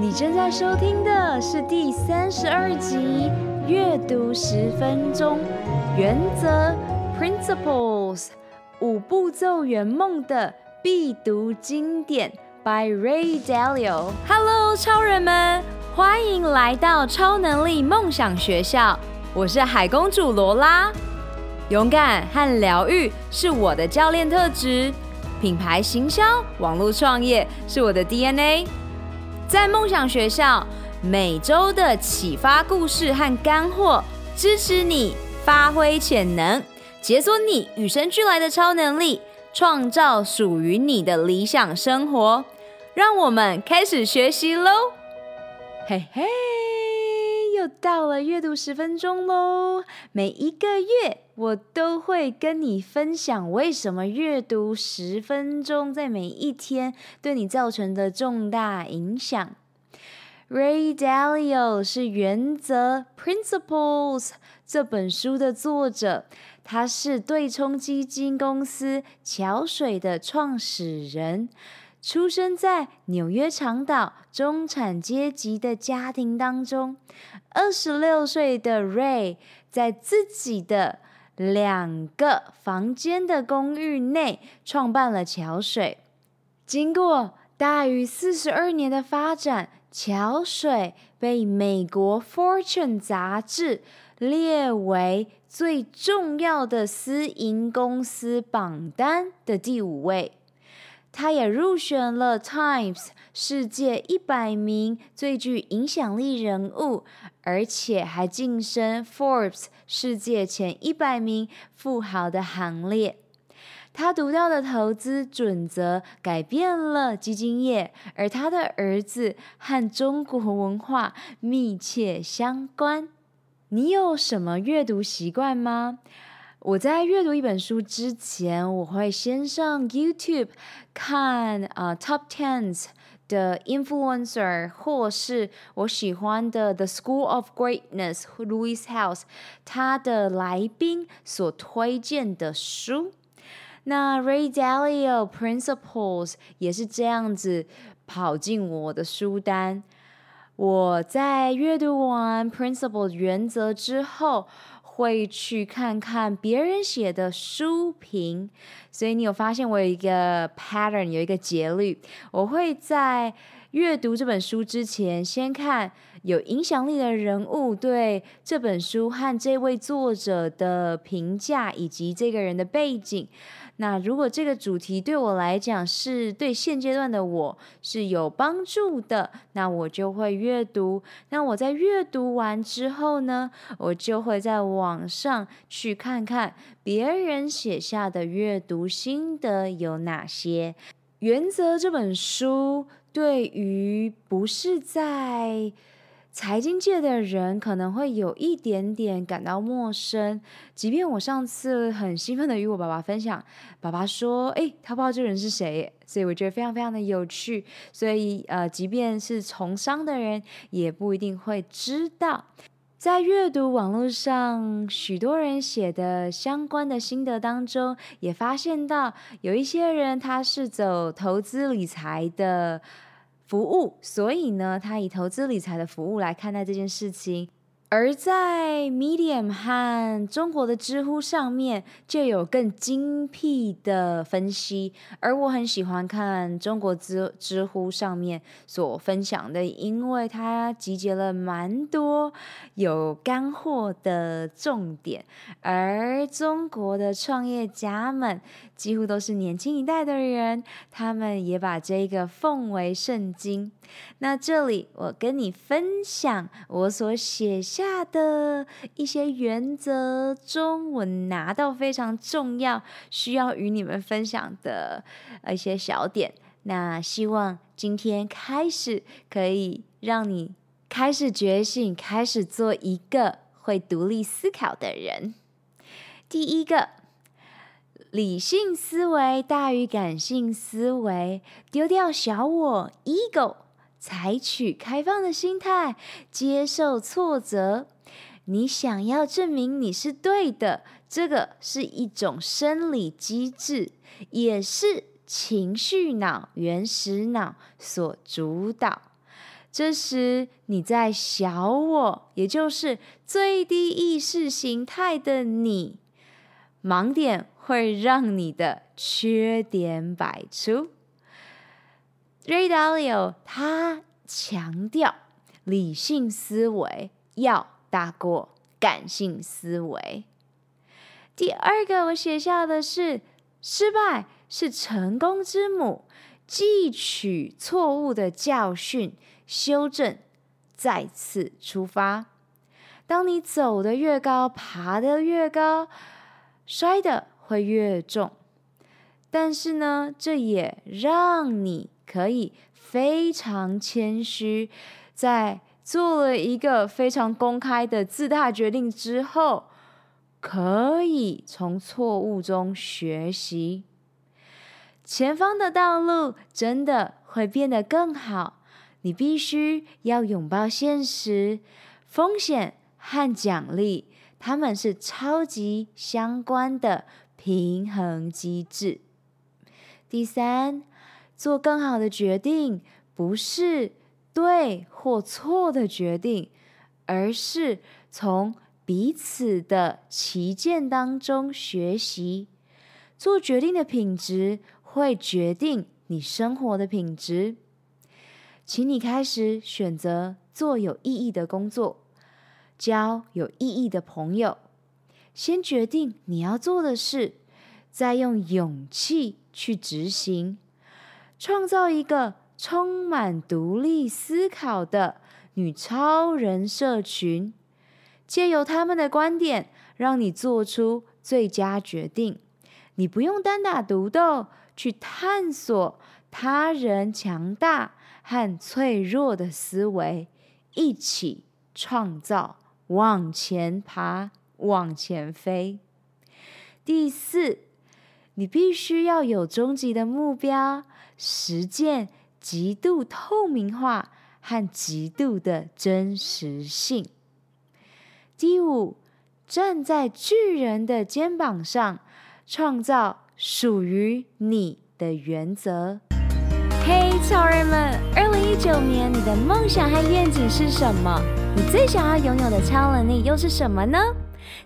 你正在收听的是第三十二集《阅读十分钟原则 Principles 五步骤圆梦的必读经典》by Ray Dalio。Hello，超人们，欢迎来到超能力梦想学校。我是海公主罗拉。勇敢和疗愈是我的教练特质，品牌行销、网络创业是我的 DNA。在梦想学校，每周的启发故事和干货，支持你发挥潜能，解锁你与生俱来的超能力，创造属于你的理想生活。让我们开始学习喽！嘿嘿。又到了阅读十分钟喽！每一个月我都会跟你分享为什么阅读十分钟在每一天对你造成的重大影响。Ray Dalio 是《原则 Principles》这本书的作者，他是对冲基金公司桥水的创始人。出生在纽约长岛中产阶级的家庭当中，二十六岁的 Ray 在自己的两个房间的公寓内创办了桥水。经过大于四十二年的发展，桥水被美国 Fortune 杂志列为最重要的私营公司榜单的第五位。他也入选了《Times》世界一百名最具影响力人物，而且还晋升《Forbes》世界前一百名富豪的行列。他独到的投资准则改变了基金业，而他的儿子和中国文化密切相关。你有什么阅读习惯吗？我在阅读一本书之前，我会先上 YouTube 看啊、Top Tens 的 Influencer，或是我喜欢的 The School of Greatness Louis House 他的来宾所推荐的书。那 Ray Dalio Principles 也是这样子跑进我的书单。我在阅读完 Principle 原则之后，会去看看别人写的书评，所以你有发现我有一个 pattern，有一个节律。我会在阅读这本书之前，先看有影响力的人物对这本书和这位作者的评价，以及这个人的背景。那如果这个主题对我来讲是对现阶段的我是有帮助的，那我就会阅读。那我在阅读完之后呢，我就会在网上去看看别人写下的阅读心得有哪些。原则这本书对于不是在财经界的人可能会有一点点感到陌生，即便我上次很兴奋的与我爸爸分享，爸爸说：“哎，他不知道这人是谁。”所以我觉得非常非常的有趣。所以呃，即便是从商的人，也不一定会知道。在阅读网络上许多人写的相关的心得当中，也发现到有一些人他是走投资理财的。服务，所以呢，他以投资理财的服务来看待这件事情。而在 Medium 和中国的知乎上面，就有更精辟的分析。而我很喜欢看中国知知乎上面所分享的，因为它集结了蛮多有干货的重点。而中国的创业家们几乎都是年轻一代的人，他们也把这个奉为圣经。那这里我跟你分享我所写下。的一些原则中，我拿到非常重要，需要与你们分享的一些小点。那希望今天开始可以让你开始觉醒，开始做一个会独立思考的人。第一个，理性思维大于感性思维，丢掉小我 ego。采取开放的心态，接受挫折。你想要证明你是对的，这个是一种生理机制，也是情绪脑、原始脑所主导。这时你在小我，也就是最低意识形态的你，盲点会让你的缺点百出。Ray Dalio 他强调，理性思维要大过感性思维。第二个我写下的是，失败是成功之母。汲取错误的教训，修正，再次出发。当你走得越高，爬得越高，摔得会越重。但是呢，这也让你可以非常谦虚，在做了一个非常公开的自大决定之后，可以从错误中学习。前方的道路真的会变得更好，你必须要拥抱现实，风险和奖励，它们是超级相关的平衡机制。第三，做更好的决定，不是对或错的决定，而是从彼此的旗舰当中学习，做决定的品质。会决定你生活的品质。请你开始选择做有意义的工作，交有意义的朋友。先决定你要做的事，再用勇气去执行，创造一个充满独立思考的女超人社群，借由他们的观点，让你做出最佳决定。你不用单打独斗。去探索他人强大和脆弱的思维，一起创造，往前爬，往前飞。第四，你必须要有终极的目标，实践极度透明化和极度的真实性。第五，站在巨人的肩膀上，创造。属于你的原则。嘿，超人们！二零一九年，你的梦想和愿景是什么？你最想要拥有的超能力又是什么呢？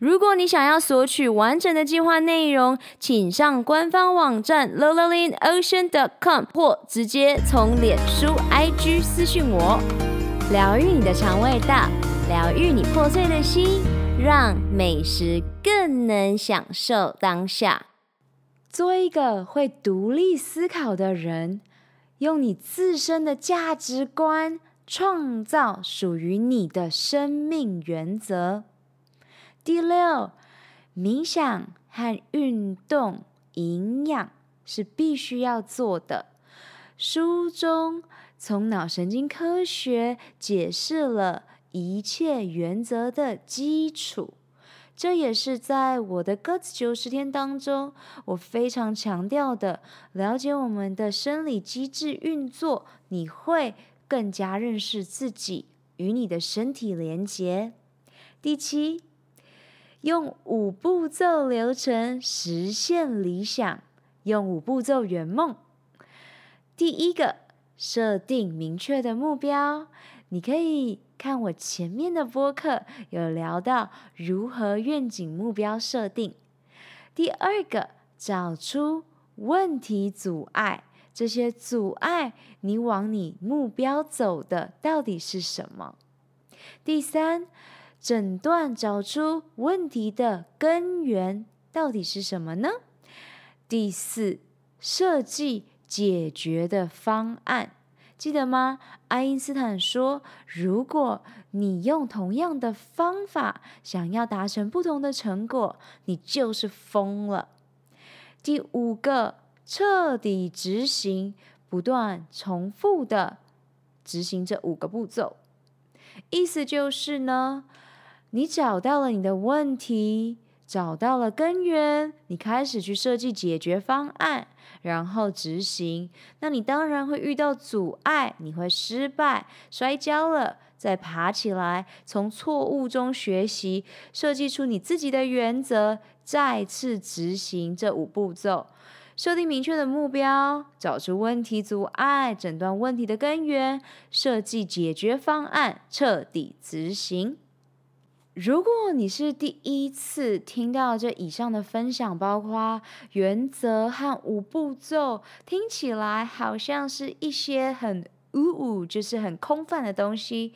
如果你想要索取完整的计划内容，请上官方网站 l o l a l i n o c e a n c o m 或直接从脸书 IG 私讯我。疗愈你的肠胃道，疗愈你破碎的心。让美食更能享受当下。做一个会独立思考的人，用你自身的价值观创造属于你的生命原则。第六，冥想和运动营养是必须要做的。书中从脑神经科学解释了。一切原则的基础，这也是在我的 GUT 九十天当中，我非常强调的。了解我们的生理机制运作，你会更加认识自己，与你的身体连接。第七，用五步骤流程实现理想，用五步骤圆梦。第一个，设定明确的目标，你可以。看我前面的播客，有聊到如何愿景目标设定。第二个，找出问题阻碍，这些阻碍你往你目标走的到底是什么？第三，诊断找出问题的根源到底是什么呢？第四，设计解决的方案。记得吗？爱因斯坦说，如果你用同样的方法想要达成不同的成果，你就是疯了。第五个，彻底执行，不断重复的执行这五个步骤，意思就是呢，你找到了你的问题。找到了根源，你开始去设计解决方案，然后执行。那你当然会遇到阻碍，你会失败、摔跤了，再爬起来，从错误中学习，设计出你自己的原则，再次执行这五步骤。设定明确的目标，找出问题阻碍，诊断问题的根源，设计解决方案，彻底执行。如果你是第一次听到这以上的分享，包括原则和五步骤，听起来好像是一些很呜呜，就是很空泛的东西。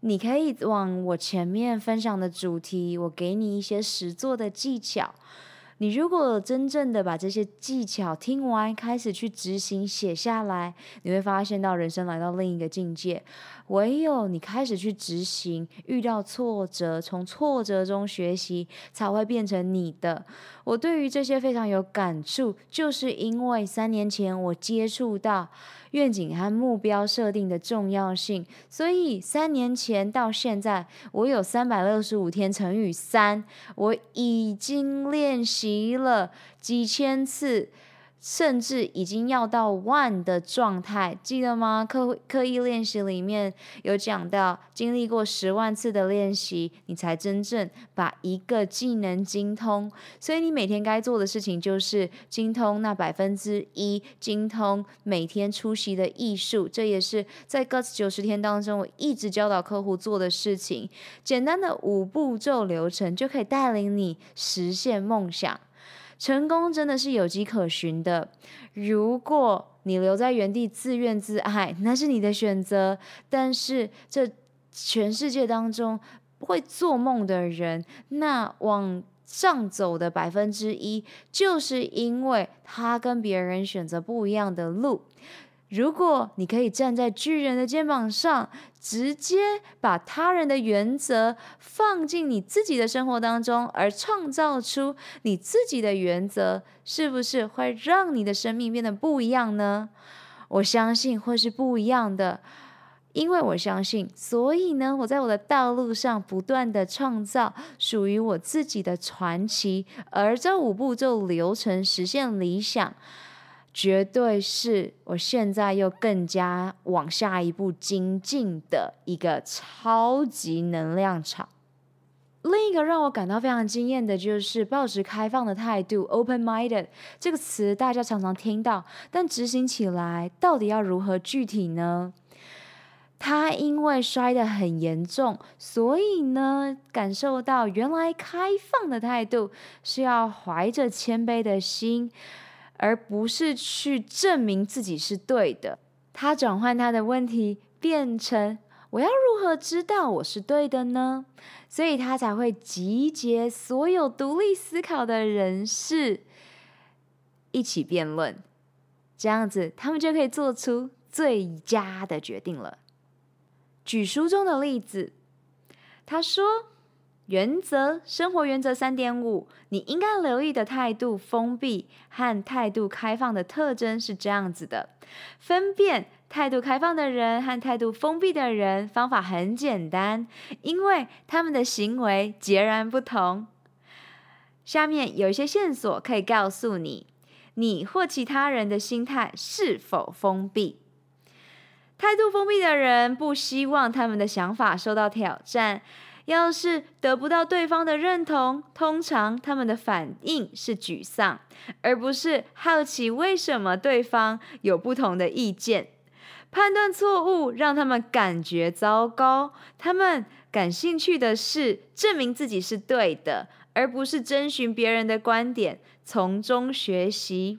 你可以往我前面分享的主题，我给你一些实作的技巧。你如果真正的把这些技巧听完，开始去执行写下来，你会发现到人生来到另一个境界。唯有你开始去执行，遇到挫折，从挫折中学习，才会变成你的。我对于这些非常有感触，就是因为三年前我接触到。愿景和目标设定的重要性，所以三年前到现在，我有三百六十五天乘以三，我已经练习了几千次。甚至已经要到 one 的状态，记得吗？刻刻意练习里面有讲到，经历过十万次的练习，你才真正把一个技能精通。所以你每天该做的事情就是精通那百分之一，精通每天出席的艺术。这也是在 Guts 九十天当中，我一直教导客户做的事情。简单的五步骤流程就可以带领你实现梦想。成功真的是有迹可循的。如果你留在原地自怨自艾，那是你的选择。但是这全世界当中会做梦的人，那往上走的百分之一，就是因为他跟别人选择不一样的路。如果你可以站在巨人的肩膀上，直接把他人的原则放进你自己的生活当中，而创造出你自己的原则，是不是会让你的生命变得不一样呢？我相信会是不一样的，因为我相信，所以呢，我在我的道路上不断地创造属于我自己的传奇，而这五步骤流程实现理想。绝对是我现在又更加往下一步精进的一个超级能量场。另一个让我感到非常惊艳的就是保持开放的态度 （open-minded） 这个词，大家常常听到，但执行起来到底要如何具体呢？他因为摔得很严重，所以呢，感受到原来开放的态度是要怀着谦卑的心。而不是去证明自己是对的，他转换他的问题变成我要如何知道我是对的呢？所以他才会集结所有独立思考的人士一起辩论，这样子他们就可以做出最佳的决定了。举书中的例子，他说。原则，生活原则三点五，你应该留意的态度封闭和态度开放的特征是这样子的。分辨态度开放的人和态度封闭的人方法很简单，因为他们的行为截然不同。下面有一些线索可以告诉你，你或其他人的心态是否封闭。态度封闭的人不希望他们的想法受到挑战。要是得不到对方的认同，通常他们的反应是沮丧，而不是好奇为什么对方有不同的意见。判断错误让他们感觉糟糕，他们感兴趣的是证明自己是对的，而不是征询别人的观点，从中学习。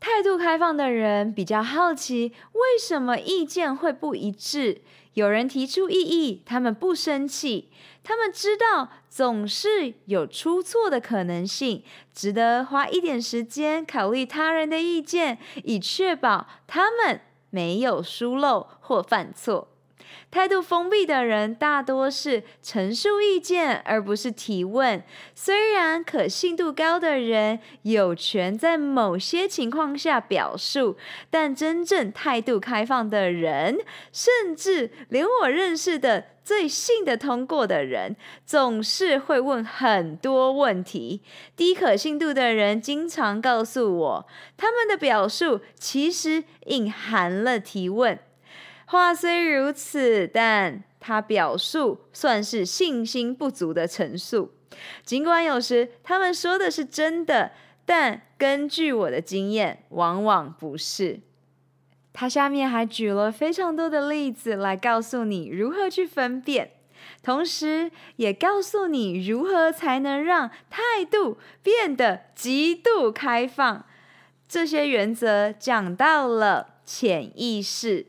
态度开放的人比较好奇，为什么意见会不一致？有人提出异议，他们不生气，他们知道总是有出错的可能性，值得花一点时间考虑他人的意见，以确保他们没有疏漏或犯错。态度封闭的人大多是陈述意见，而不是提问。虽然可信度高的人有权在某些情况下表述，但真正态度开放的人，甚至连我认识的最信得通过的人，总是会问很多问题。低可信度的人经常告诉我，他们的表述其实隐含了提问。话虽如此，但他表述算是信心不足的陈述。尽管有时他们说的是真的，但根据我的经验，往往不是。他下面还举了非常多的例子来告诉你如何去分辨，同时也告诉你如何才能让态度变得极度开放。这些原则讲到了潜意识。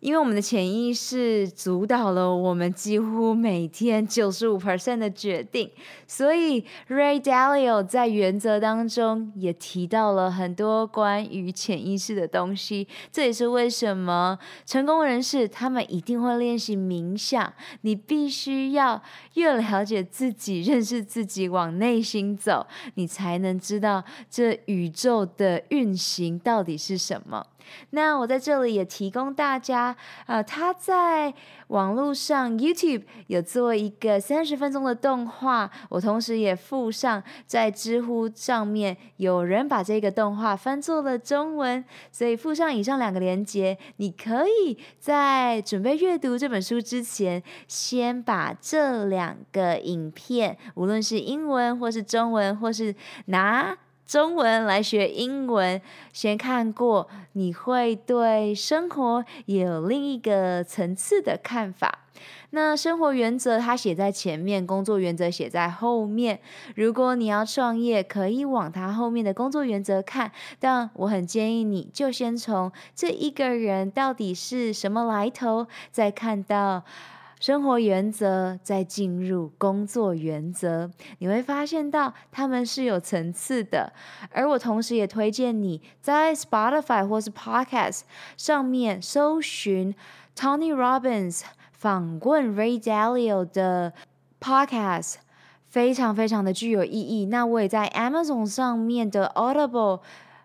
因为我们的潜意识主导了我们几乎每天九十五 percent 的决定，所以 Ray Dalio 在原则当中也提到了很多关于潜意识的东西。这也是为什么成功人士他们一定会练习冥想。你必须要越了解自己、认识自己，往内心走，你才能知道这宇宙的运行到底是什么。那我在这里也提供大家，呃，他在网络上 YouTube 有做一个三十分钟的动画，我同时也附上在知乎上面，有人把这个动画翻作了中文，所以附上以上两个连接，你可以在准备阅读这本书之前，先把这两个影片，无论是英文或是中文，或是拿。中文来学英文，先看过，你会对生活有另一个层次的看法。那生活原则它写在前面，工作原则写在后面。如果你要创业，可以往它后面的工作原则看，但我很建议你就先从这一个人到底是什么来头，再看到。生活原则再进入工作原则，你会发现到他们是有层次的。而我同时也推荐你在 Spotify 或是 Podcast 上面搜寻 Tony Robbins 访问 Ray Dalio 的 Podcast，非常非常的具有意义。那我也在 Amazon 上面的 Audible，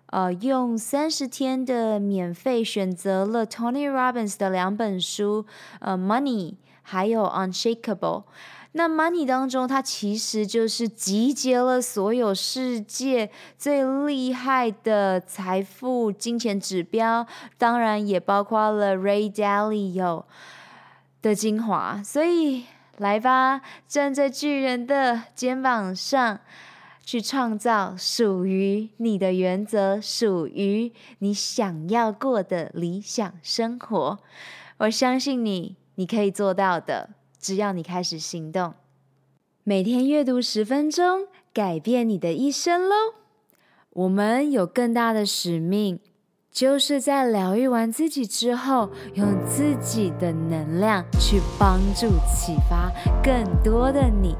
呃，用三十天的免费选择了 Tony Robbins 的两本书，呃，Money。还有 Unshakable，那 Money 当中，它其实就是集结了所有世界最厉害的财富、金钱指标，当然也包括了 Ray Dalio 的精华。所以，来吧，站在巨人的肩膀上，去创造属于你的原则，属于你想要过的理想生活。我相信你。你可以做到的，只要你开始行动。每天阅读十分钟，改变你的一生喽！我们有更大的使命，就是在疗愈完自己之后，用自己的能量去帮助、启发更多的你。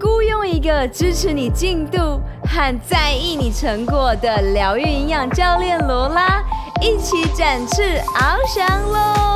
雇佣一个支持你进度和在意你成果的疗愈营养教练罗拉，一起展翅翱翔喽！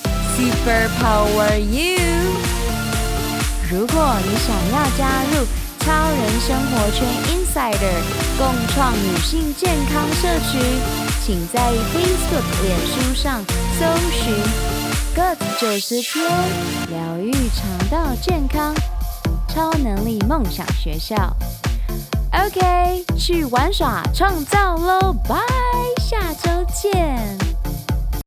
Super Power You！如果你想要加入超人生活圈 Insider 共创女性健康社区，请在 Facebook、脸书上搜寻 “Good 九十天疗愈肠道健康超能力梦想学校”。OK，去玩耍创造喽！拜，下周见。